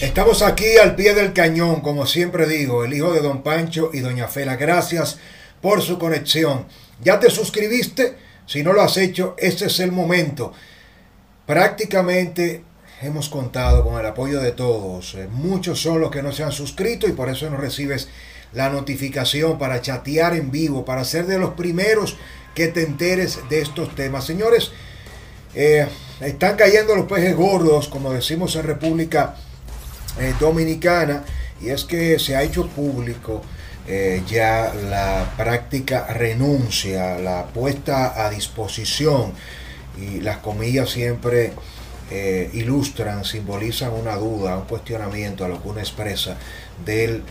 Estamos aquí al pie del cañón, como siempre digo, el hijo de don Pancho y doña Fela. Gracias por su conexión. ¿Ya te suscribiste? Si no lo has hecho, este es el momento. Prácticamente hemos contado con el apoyo de todos. Eh, muchos son los que no se han suscrito y por eso no recibes la notificación para chatear en vivo, para ser de los primeros que te enteres de estos temas. Señores, eh, están cayendo los peces gordos, como decimos en República eh, dominicana y es que se ha hecho público eh, ya la práctica renuncia, la puesta a disposición y las comillas siempre eh, ilustran, simbolizan una duda, un cuestionamiento a lo que expresa del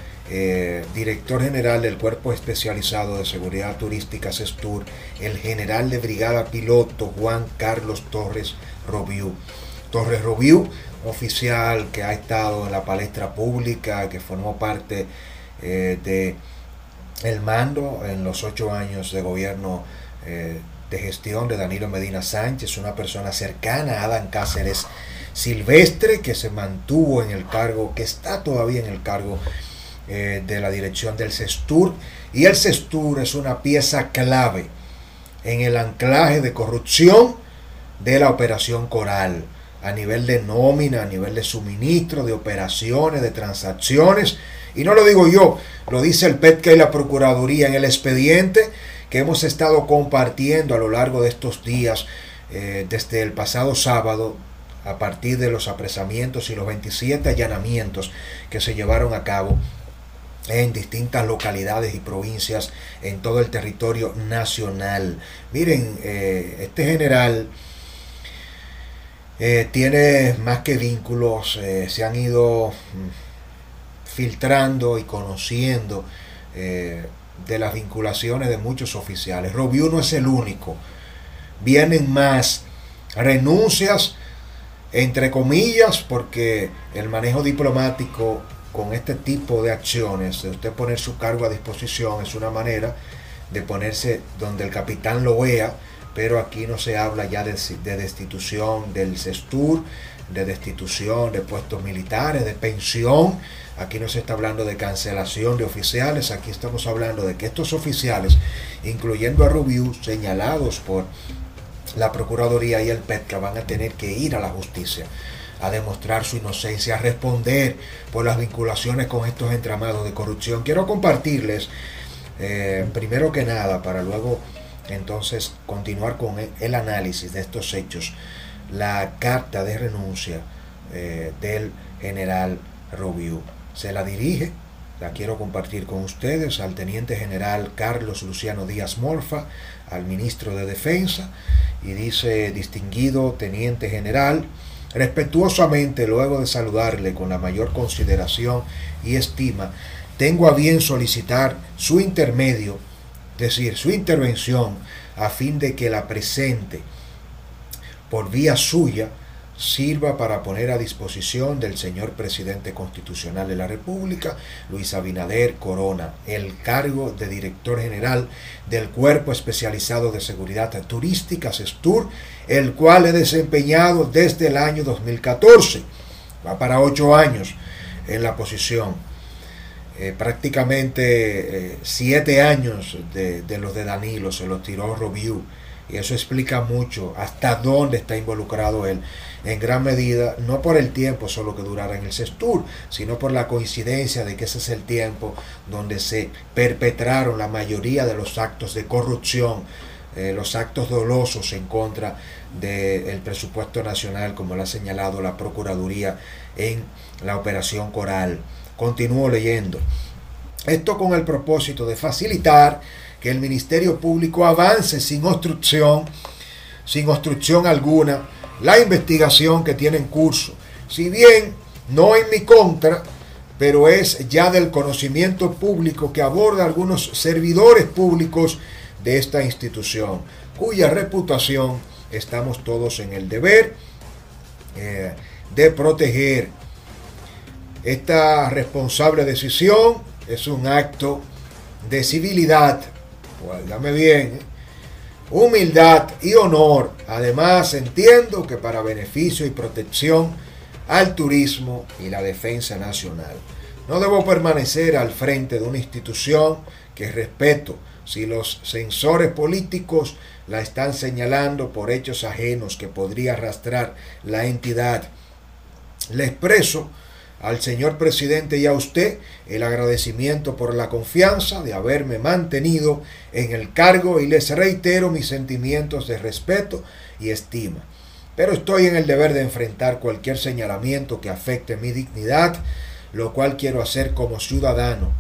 director general del Cuerpo Especializado de Seguridad Turística SESTUR, el general de brigada piloto Juan Carlos Torres Robiú. Torres Robiú oficial que ha estado en la palestra pública, que formó parte eh, de el mando en los ocho años de gobierno eh, de gestión de Danilo Medina Sánchez, una persona cercana a Adán Cáceres Silvestre, que se mantuvo en el cargo, que está todavía en el cargo eh, de la dirección del CESTUR. Y el CESTUR es una pieza clave en el anclaje de corrupción de la operación Coral a nivel de nómina, a nivel de suministro, de operaciones, de transacciones. Y no lo digo yo, lo dice el PETCA y la Procuraduría en el expediente que hemos estado compartiendo a lo largo de estos días, eh, desde el pasado sábado, a partir de los apresamientos y los 27 allanamientos que se llevaron a cabo en distintas localidades y provincias en todo el territorio nacional. Miren, eh, este general eh, tiene más que vínculos, eh, se han ido mm, filtrando y conociendo eh, de las vinculaciones de muchos oficiales. Robiu no es el único. Vienen más renuncias, entre comillas, porque el manejo diplomático con este tipo de acciones, de usted poner su cargo a disposición, es una manera de ponerse donde el capitán lo vea pero aquí no se habla ya de, destitución del CESTUR, de destitución de puestos militares, de pensión. Aquí no se está hablando de cancelación de oficiales, aquí estamos hablando de que estos oficiales, incluyendo a Rubiú, señalados por la Procuraduría y el PETCA, van a tener que ir a la justicia a demostrar su inocencia, a responder por las vinculaciones con estos entramados de corrupción. Quiero compartirles, eh, primero que nada, para luego entonces continuar con e-, el análisis de estos hechos, la carta de renuncia eh, del general Rubio se la dirige, la quiero compartir con ustedes, al teniente general Carlos Luciano Díaz Morfa, al ministro de Defensa, y dice, distinguido teniente general, respetuosamente, luego de saludarle con la mayor consideración y estima, tengo a bien solicitar su intermedio decir, su intervención a fin de que la presente por vía suya sirva para poner a disposición del señor presidente constitucional de la República, Luis Abinader Corona, el cargo de director general del Cuerpo Especializado de Seguridad Turística, SESTUR, el cual he desempeñado desde el año 2014. Va para ocho años en la posición eh, prácticamente eh, siete años de, los de Danilo se los tiró Robiu y eso explica mucho hasta dónde está involucrado él. En gran medida no por el tiempo solo que durara en el CESTUR sino por la coincidencia de que ese es el tiempo donde se perpetraron la mayoría de los actos de corrupción eh, los actos dolosos en contra del presupuesto nacional como lo ha señalado la Procuraduría en la operación Coral Continúo leyendo. Esto con el propósito de facilitar que el Ministerio Público avance sin obstrucción, sin obstrucción alguna, la investigación que tiene en curso. Si bien no en mi contra, pero es ya del conocimiento público que aborda algunos servidores públicos de esta institución, cuya reputación estamos todos en el deber eh, de proteger esta responsable decisión es un acto de civilidad, guárdame bien, humildad y honor. Además, entiendo que para beneficio y protección al turismo y la defensa nacional. No debo permanecer al frente de una institución que respeto si los censores políticos la están señalando por hechos ajenos que podría arrastrar la entidad. Le expreso al señor presidente y a usted el agradecimiento por la confianza de haberme mantenido en el cargo y les reitero mis sentimientos de respeto y estima. Pero estoy en el deber de enfrentar cualquier señalamiento que afecte mi dignidad, lo cual quiero hacer como ciudadano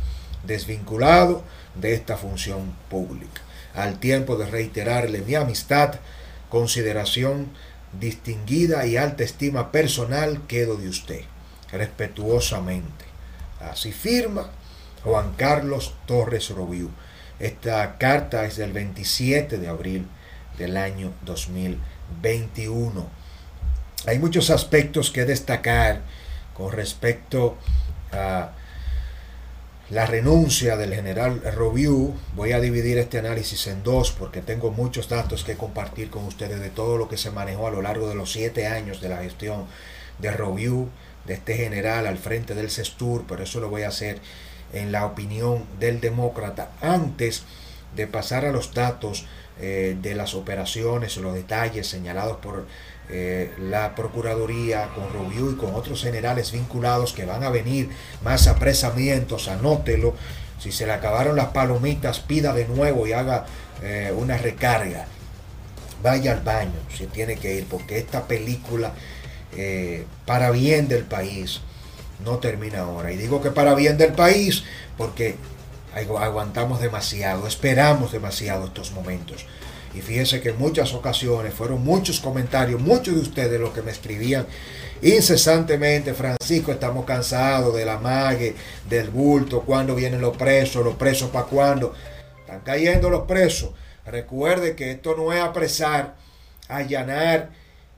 desvinculado de esta función pública. Al tiempo de reiterarle mi amistad, consideración distinguida y alta estima personal quedo de usted respetuosamente. Así firma Juan Carlos Torres Robiú. Esta carta es del 27 de abril del año 2021. Hay muchos aspectos que destacar con respecto a la renuncia del general Robiú. Voy a dividir este análisis en dos porque tengo muchos datos que compartir con ustedes de todo lo que se manejó a lo largo de los siete años de la gestión de Robiú de este general al frente del CESTUR, pero eso lo voy a hacer en la opinión del demócrata antes de pasar a los datos eh, de las operaciones o los detalles señalados por eh, la Procuraduría con Rubio y con otros generales vinculados que van a venir más apresamientos, anótelo. Si se le acabaron las palomitas, pida de nuevo y haga eh, una recarga. Vaya al baño si tiene que ir, porque esta película eh, para bien del país no termina ahora. Y digo que para bien del país porque aguantamos demasiado, esperamos demasiado estos momentos. Y fíjense que en muchas ocasiones fueron muchos comentarios, muchos de ustedes los que me escribían incesantemente, Francisco, estamos cansados de la mague, del bulto, cuando vienen los presos, los presos para cuándo. Están cayendo los presos. Recuerde que esto no es apresar, allanar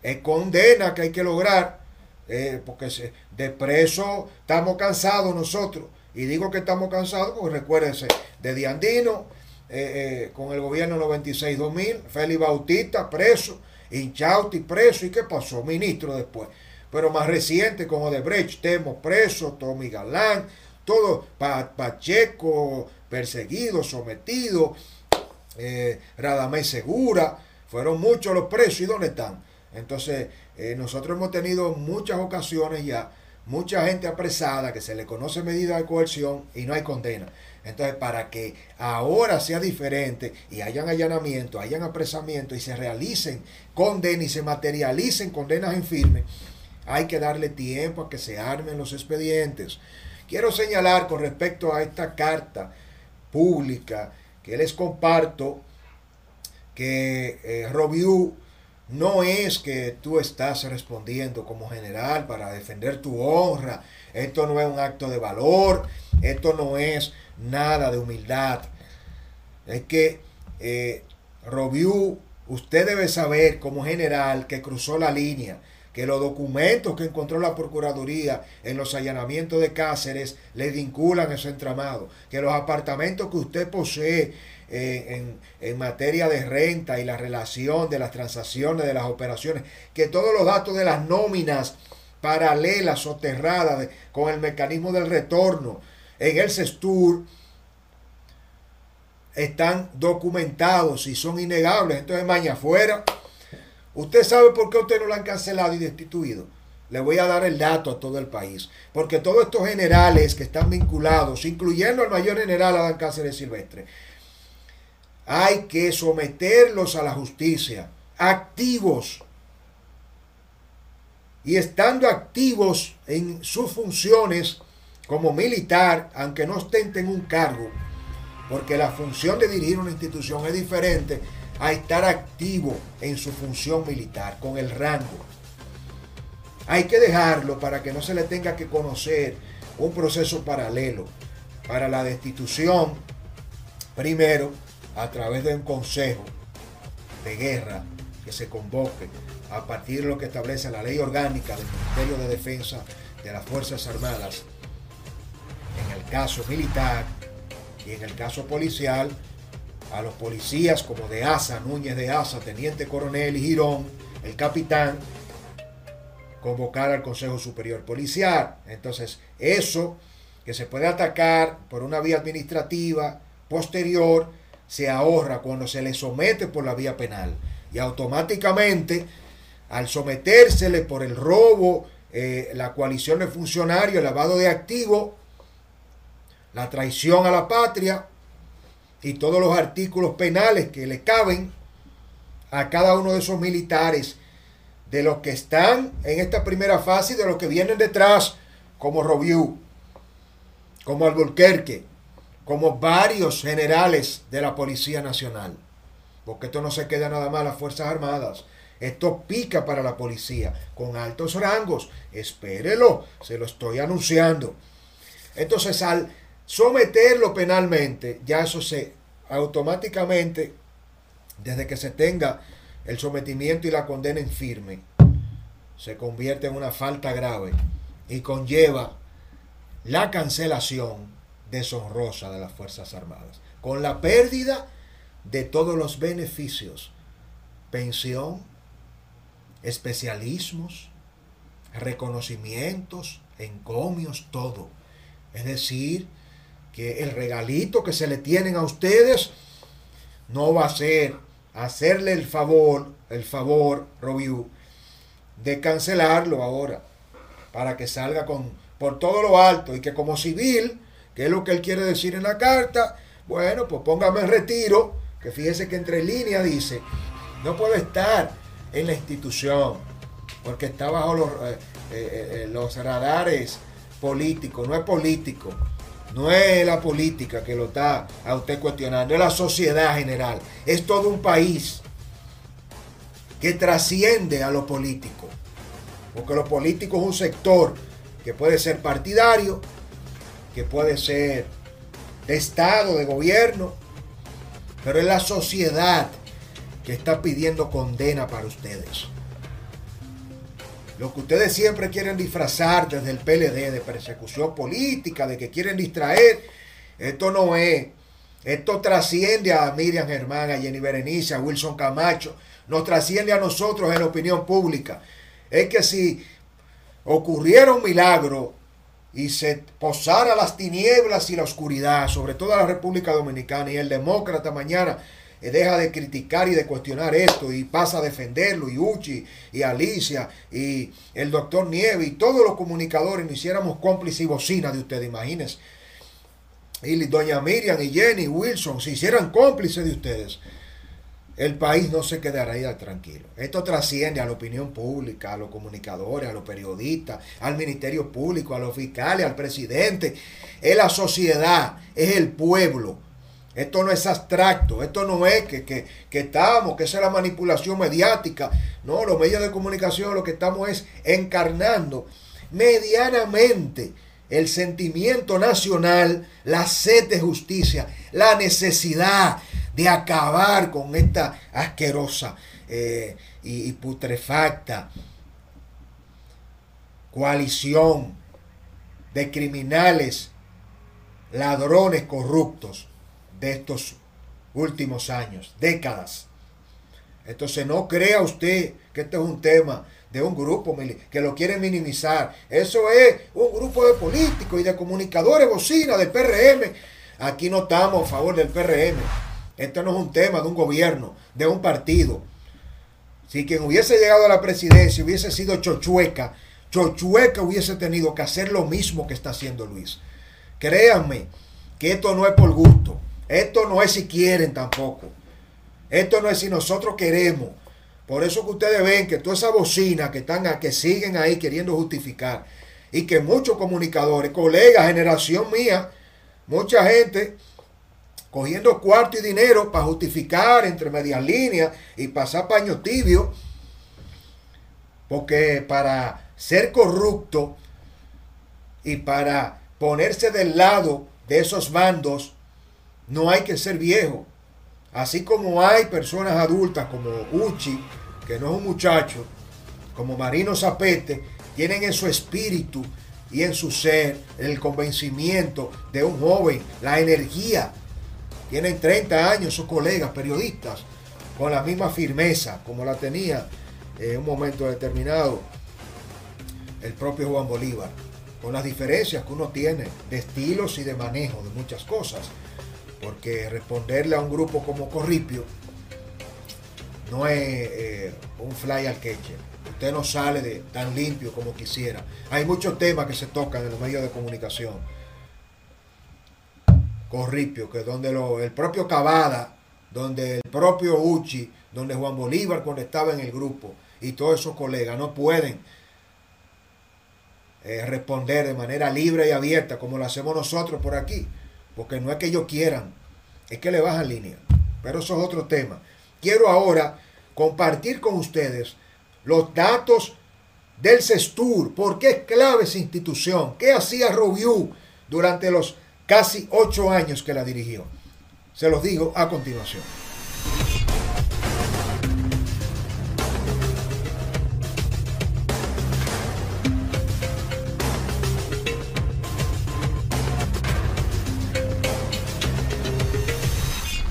es condena que hay que lograr, eh, porque de preso estamos cansados nosotros. Y digo que estamos cansados porque recuérdense, de Diandino, eh, eh, con el gobierno 96-2000, Félix Bautista preso, Inchausti preso, ¿y qué pasó? Ministro después. Pero más reciente, como de Brecht, Temo preso, Tommy Galán, todo, Pacheco perseguido, sometido, Radamés Segura, fueron muchos los presos, ¿y dónde están? Entonces, eh, nosotros hemos tenido muchas ocasiones ya, mucha gente apresada que se le conoce medida de coerción y no hay condena. Entonces, para que ahora sea diferente y hayan allanamiento, hayan apresamiento y se realicen condenas y se materialicen condenas en firme, hay que darle tiempo a que se armen los expedientes. Quiero señalar con respecto a esta carta pública que les comparto que eh, Robiú no es que tú estás respondiendo como general para defender tu honra. Esto no es un acto de valor. Esto no es nada de humildad. Es que eh, Robiú, usted debe saber como general que cruzó la línea, que los documentos que encontró la Procuraduría en los allanamientos de Cáceres le vinculan a ese entramado, que los apartamentos que usted posee en, materia de renta y la relación de las transacciones, de las operaciones, que todos los datos de las nóminas paralelas, soterradas, con el mecanismo del retorno en el CESTUR, están documentados y son innegables. Entonces, mañana afuera, usted sabe por qué usted no lo han cancelado y destituido. Le voy a dar el dato a todo el país. Porque todos estos generales que están vinculados, incluyendo al mayor general Adán Cáceres Silvestre, hay que someterlos a la justicia, activos. Y estando activos en sus funciones como militar, aunque no ostenten un cargo, porque la función de dirigir una institución es diferente a estar activo en su función militar, con el rango. Hay que dejarlo para que no se le tenga que conocer un proceso paralelo para la destitución, primero, a través de un consejo de guerra que se convoque a partir de lo que establece la ley orgánica del Ministerio de Defensa de las Fuerzas Armadas, en el caso militar y en el caso policial, a los policías como de Asa, Núñez de Asa, Teniente Coronel y Girón, el capitán, convocar al Consejo Superior Policial. Entonces, eso que se puede atacar por una vía administrativa posterior, se ahorra cuando se le somete por la vía penal. Y automáticamente, al sometérsele por el robo, eh, la coalición de funcionarios, el lavado de activos, la traición a la patria y todos los artículos penales que le caben a cada uno de esos militares, de los que están en esta primera fase y de los que vienen detrás, como Robiu, como Alburquerque, como varios generales de la Policía Nacional. Porque esto no se queda nada más a las Fuerzas Armadas. Esto pica para la policía con altos rangos. Espérelo, se lo estoy anunciando. Entonces, al someterlo penalmente, ya eso se automáticamente, desde que se tenga el sometimiento y la condena en firme, se convierte en una falta grave y conlleva la cancelación deshonrosa de las Fuerzas Armadas, con la pérdida de todos los beneficios, pensión, especialismos, reconocimientos, encomios, todo. Es decir, que el regalito que se le tienen a ustedes no va a ser hacerle el favor, el favor, Robiu, de cancelarlo ahora, para que salga con, por todo lo alto y que como civil, que es lo que él quiere decir en la carta, bueno, pues póngame en retiro, que fíjese que entre líneas dice, no puedo estar en la institución, porque está bajo los, eh, eh, eh, los radares políticos, no es político, no es la política que lo está a usted cuestionando, es la sociedad general, es todo un país que trasciende a lo político, porque lo político es un sector que puede ser partidario, que puede ser de Estado, de gobierno, pero es la sociedad que está pidiendo condena para ustedes. Lo que ustedes siempre quieren disfrazar desde el PLD de persecución política, de que quieren distraer, esto no es. Esto trasciende a Miriam Germán, a Jenny Berenice, a Wilson Camacho, nos trasciende a nosotros en la opinión pública. Es que si ocurriera un milagro y se posara las tinieblas y la oscuridad sobre toda la República Dominicana y el demócrata mañana eh, deja de criticar y de cuestionar esto y pasa a defenderlo, y Uchi, y Alicia, y el doctor Nieve, y todos los comunicadores nos hiciéramos cómplices y bocina de ustedes, imagínense. Y doña Miriam y Jenny Wilson se hicieran cómplices de ustedes. El país no se quedaría tranquilo. Esto trasciende a la opinión pública, a los comunicadores, a los periodistas, al Ministerio Público, a los fiscales, al presidente. Es la sociedad, es el pueblo esto no es abstracto, esto no es que, que, estamos, que esa es la manipulación mediática. No, los medios de comunicación lo que estamos es encarnando medianamente el sentimiento nacional, la sed de justicia, la necesidad de acabar con esta asquerosa eh, y putrefacta coalición de criminales, ladrones corruptos de estos últimos años, décadas. Entonces no crea usted que este es un tema de un grupo que lo quiere minimizar. Eso es un grupo de políticos y de comunicadores bocina del PRM. Aquí no estamos a favor del PRM. Este no es un tema de un gobierno, de un partido. Si quien hubiese llegado a la presidencia hubiese sido Chochueca, Chochueca hubiese tenido que hacer lo mismo que está haciendo Luis. Créanme que esto no es por gusto. Esto no es si quieren tampoco. Esto no es si nosotros queremos. Por eso que ustedes ven que toda esa bocina que están que siguen ahí queriendo justificar y que muchos comunicadores, colegas, generación mía, mucha gente cogiendo cuarto y dinero para justificar entre medias líneas y pasar paño tibio, porque para ser corrupto y para ponerse del lado de esos bandos no hay que ser viejo. Así como hay personas adultas como Uchi, que no es un muchacho, como Marino Zapete, tienen en su espíritu y en su ser el convencimiento de un joven, la energía. Tienen 30 años sus colegas periodistas con la misma firmeza como la tenía en un momento determinado el propio Juan Bolívar, con las diferencias que uno tiene de estilos y de manejo de muchas cosas. Porque responderle a un grupo como Corripio no es eh, un fly al queche. Usted no sale tan limpio como quisiera. Hay muchos temas que se tocan en los medios de comunicación. Corripio, que donde lo, el propio Cavada, donde el propio Uchi, donde Juan Bolívar cuando estaba en el grupo y todos esos colegas no pueden eh, responder de manera libre y abierta como lo hacemos nosotros por aquí. Porque no es que ellos quieran, es que le bajan línea. Pero eso es otro tema. Quiero ahora compartir con ustedes los datos del CESTUR. ¿Por qué es clave esa institución? ¿Qué hacía Robiu durante los casi ocho años que la dirigió? Se los digo a continuación.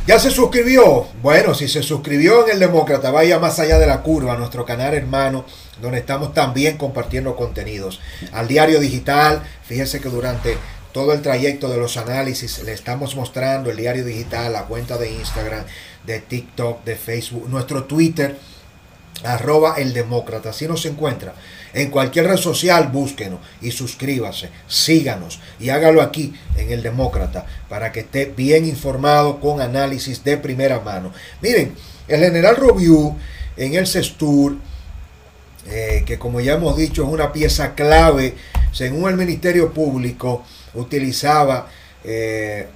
¿Ya se suscribió? Bueno, si se suscribió en el Demócrata, vaya más allá de la curva, nuestro canal hermano, donde estamos también compartiendo contenidos. Al diario digital, fíjese que durante todo el trayecto de los análisis le estamos mostrando el diario digital, la cuenta de Instagram, de TikTok, de Facebook, nuestro Twitter, arroba el demócrata, así nos encuentra. En cualquier red social búsquenos y suscríbase, síganos y hágalo aquí en el Demócrata para que esté bien informado con análisis de primera mano. Miren, el general Robiu en el CESTUR, eh, que como ya hemos dicho es una pieza clave, según el Ministerio Público, utilizaba eh,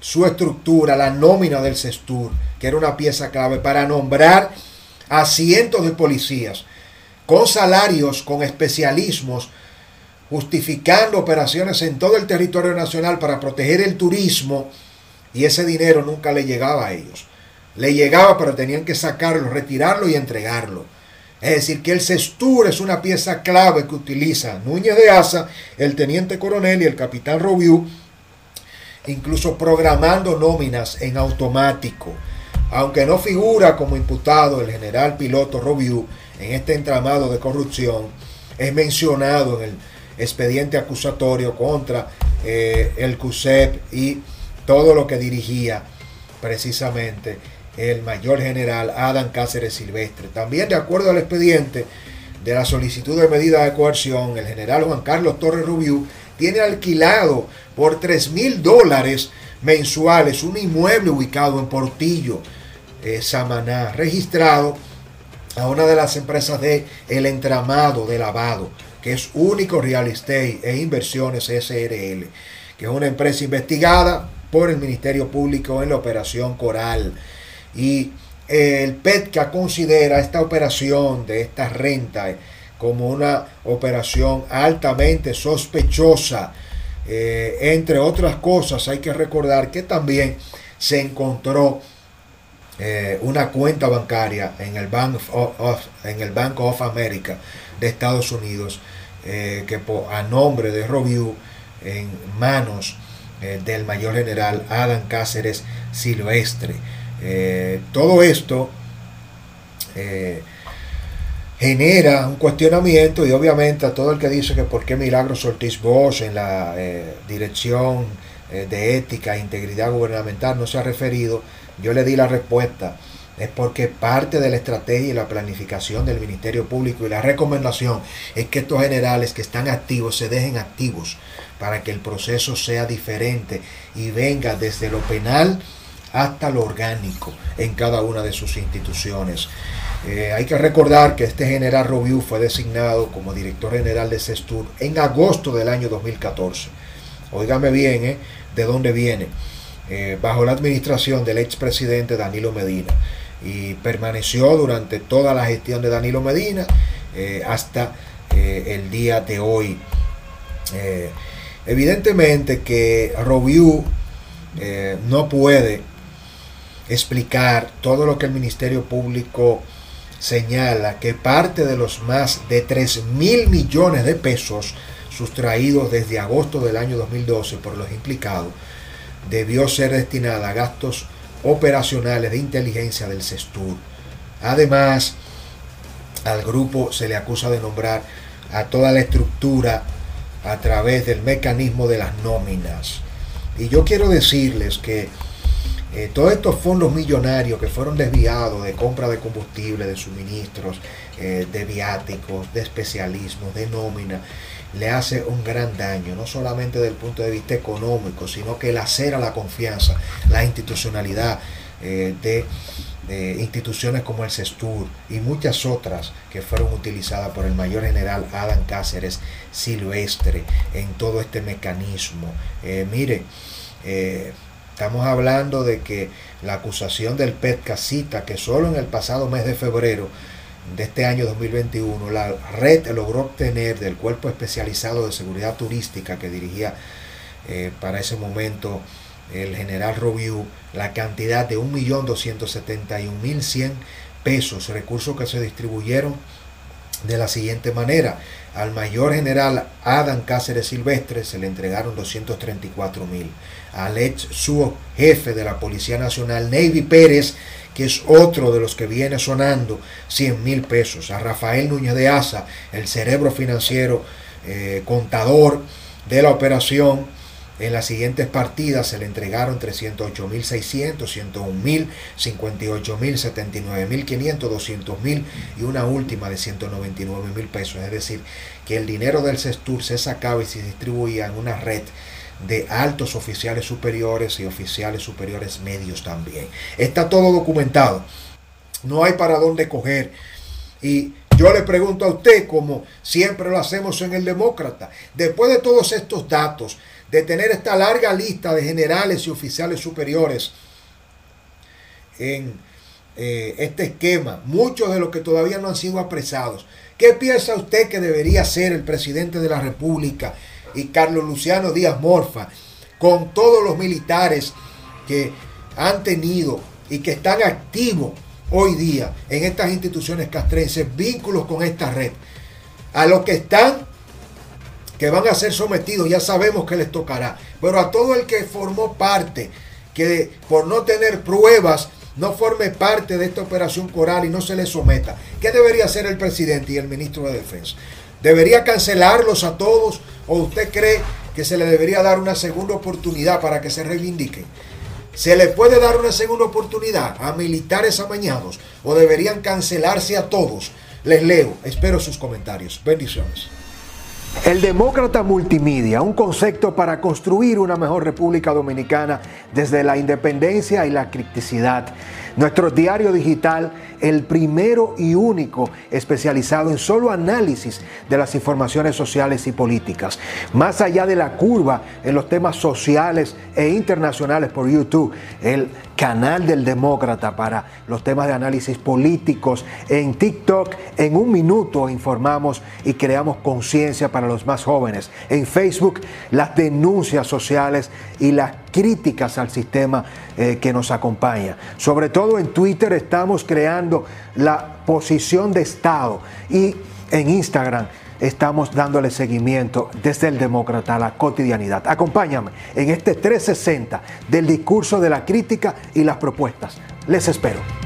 su estructura, la nómina del CESTUR, que era una pieza clave para nombrar a cientos de policías con salarios, con especialismos, justificando operaciones en todo el territorio nacional para proteger el turismo y ese dinero nunca le llegaba a ellos. Le llegaba, pero tenían que sacarlo, retirarlo y entregarlo. Es decir, que el CESTUR es una pieza clave que utiliza Núñez de Asa, el teniente coronel y el capitán Robiu, incluso programando nóminas en automático. Aunque no figura como imputado el general piloto Robiu, en este entramado de corrupción es mencionado en el expediente acusatorio contra eh, el CUSEP y todo lo que dirigía precisamente el mayor general Adam Cáceres Silvestre. También de acuerdo al expediente de la solicitud de medida de coerción, el general Juan Carlos Torres Rubiú tiene alquilado por 3 mil dólares mensuales un inmueble ubicado en Portillo, eh, Samaná, registrado a una de las empresas de el entramado de lavado, que es Único Real Estate e Inversiones SRL, que es una empresa investigada por el Ministerio Público en la operación Coral. Y eh, el PETCA considera esta operación de esta renta como una operación altamente sospechosa. Eh, entre otras cosas, hay que recordar que también se encontró eh, una cuenta bancaria en el, Bank of, en el Bank of America de Estados Unidos eh, que a nombre de Robiu en manos eh, del mayor general Adam Cáceres Silvestre. Todo esto genera un cuestionamiento y obviamente a todo el que dice que por qué Milagros Ortiz Bosch en la dirección de ética e integridad gubernamental no se ha referido yo le di la respuesta. Es porque parte de la estrategia y la planificación del Ministerio Público y la recomendación es que estos generales que están activos se dejen activos para que el proceso sea diferente y venga desde lo penal hasta lo orgánico en cada una de sus instituciones. Eh, hay que recordar que este general Robiu fue designado como director general de CESTUR en agosto del año 2014. Óigame bien, ¿eh? ¿De dónde viene? Eh, bajo la administración del expresidente Danilo Medina y permaneció durante toda la gestión de Danilo Medina eh, hasta el día de hoy. evidentemente que Robiu no puede explicar todo lo que el Ministerio Público señala, que parte de los más de 3 mil millones de pesos sustraídos desde agosto del año 2012 por los implicados, debió ser destinada a gastos operacionales de inteligencia del CESTUR. Además, al grupo se le acusa de nombrar a toda la estructura a través del mecanismo de las nóminas. Y yo quiero decirles que eh, todos estos fondos millonarios que fueron desviados de compra de combustible, de suministros, eh, de viáticos, de especialismos, de nómina, le hace un gran daño, no solamente desde el punto de vista económico, sino que lacera la confianza, la institucionalidad eh, de, instituciones como el CESTUR y muchas otras que fueron utilizadas por el mayor general Adam Cáceres Silvestre en todo este mecanismo. mire, Estamos hablando de que la acusación del PETCA cita que solo en el pasado mes de febrero de este año 2021 la red logró obtener del cuerpo especializado de seguridad turística que dirigía eh, para ese momento el general Robiu la cantidad de 1.271.100 pesos, recursos que se distribuyeron de la siguiente manera. Al mayor general Adam Cáceres Silvestre se le entregaron 234 mil. Al ex su jefe de la Policía Nacional, Navy Pérez, que es otro de los que viene sonando, 100 mil pesos. A Rafael Núñez de Asa, el cerebro financiero, eh, contador de la operación, en las siguientes partidas se le entregaron 308.600, 101.000, 58.000, 79.500, 200.000 y una última de 199.000 pesos. Es decir, que el dinero del CESTUR se sacaba y se distribuía en una red de altos oficiales superiores y oficiales superiores medios también. Está todo documentado. No hay para dónde coger. Y yo le pregunto a usted, como siempre lo hacemos en el Demócrata, después de todos estos datos, de tener esta larga lista de generales y oficiales superiores en eh, este esquema, muchos de los que todavía no han sido apresados. ¿Qué piensa usted que debería ser el presidente de la República y Carlos Luciano Díaz Morfa con todos los militares que han tenido y que están activos hoy día en estas instituciones castrenses, vínculos con esta red? A los que están que van a ser sometidos, ya sabemos que les tocará. Pero a todo el que formó parte, que por no tener pruebas no forme parte de esta operación coral y no se le someta, ¿qué debería hacer el presidente y el ministro de Defensa? ¿Debería cancelarlos a todos o usted cree que se le debería dar una segunda oportunidad para que se reivindiquen? ¿Se le puede dar una segunda oportunidad a militares amañados o deberían cancelarse a todos? Les leo, espero sus comentarios. Bendiciones. El demócrata multimedia, un concepto para construir una mejor República Dominicana desde la independencia y la criticidad. Nuestro diario digital, el primero y único especializado en solo análisis de las informaciones sociales y políticas. Más allá de la curva en los temas sociales e internacionales por YouTube, el canal del demócrata para los temas de análisis políticos. En TikTok, en un minuto informamos y creamos conciencia para los más jóvenes. En Facebook, las denuncias sociales y las críticas al sistema eh, que nos acompaña. Sobre todo en Twitter estamos creando la posición de Estado y en Instagram estamos dándole seguimiento desde el demócrata a la cotidianidad. Acompáñame en este 360 del discurso de la crítica y las propuestas. Les espero.